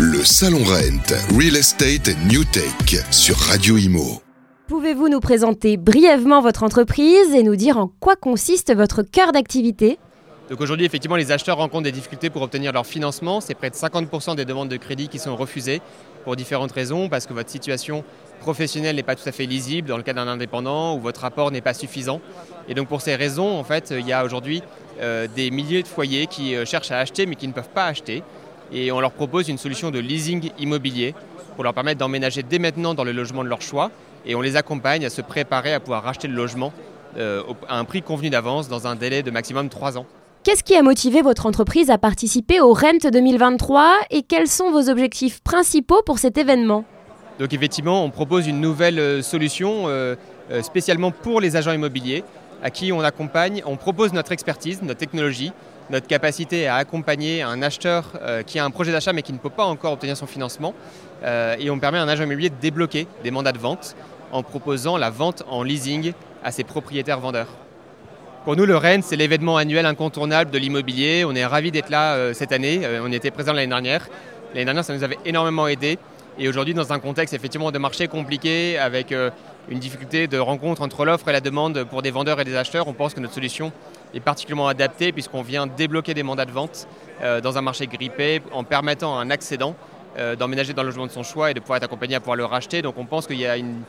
Le Salon Rent, Real Estate New Tech sur Radio Imo. Pouvez-vous nous présenter brièvement votre entreprise et nous dire en quoi consiste votre cœur d'activité? Donc aujourd'hui, effectivement, les acheteurs rencontrent des difficultés pour obtenir leur financement. C'est près de 50% des demandes de crédit qui sont refusées pour différentes raisons, parce que votre situation professionnelle n'est pas tout à fait lisible dans le cas d'un indépendant ou votre rapport n'est pas suffisant. Et donc pour ces raisons, en fait, il y a aujourd'hui euh, des milliers de foyers qui euh, cherchent à acheter mais qui ne peuvent pas acheter. Et on leur propose une solution de leasing immobilier pour leur permettre d'emménager dès maintenant dans le logement de leur choix. Et on les accompagne à se préparer à pouvoir racheter le logement euh, à un prix convenu d'avance dans un délai de maximum 3 ans. Qu'est-ce qui a motivé votre entreprise à participer au Rent 2023 et quels sont vos objectifs principaux pour cet événement? Donc effectivement, on propose une nouvelle euh, solution euh, euh, spécialement pour les agents immobiliers à qui on accompagne, on propose notre expertise, notre technologie, notre capacité à accompagner un acheteur qui a un projet d'achat mais qui ne peut pas encore obtenir son financement. et on permet à un agent immobilier de débloquer des mandats de vente en proposant la vente en leasing à ses propriétaires vendeurs. Pour nous, le Rennes, c'est l'événement annuel incontournable de l'immobilier. On est ravis d'être là euh, cette année. Euh, on était présent l'année dernière. L'année dernière, ça nous avait énormément aidé. Et aujourd'hui, dans un contexte effectivement de marché compliqué, avec euh, une difficulté de rencontre entre l'offre et la demande pour des vendeurs et des acheteurs, on pense que notre solution est particulièrement adaptée puisqu'on vient débloquer des mandats de vente dans un marché grippé en permettant à un accédant d'emménager dans le logement de son choix et de pouvoir être accompagné à pouvoir le racheter. Donc on pense qu'il y a une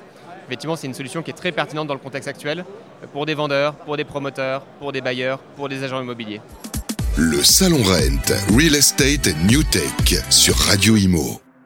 effectivement, c'est une solution qui est très pertinente dans le contexte actuel pour des vendeurs, pour des promoteurs, pour des bailleurs, pour des agents immobiliers. Le Salon Rent, Real Estate New Tech sur Radio Imo.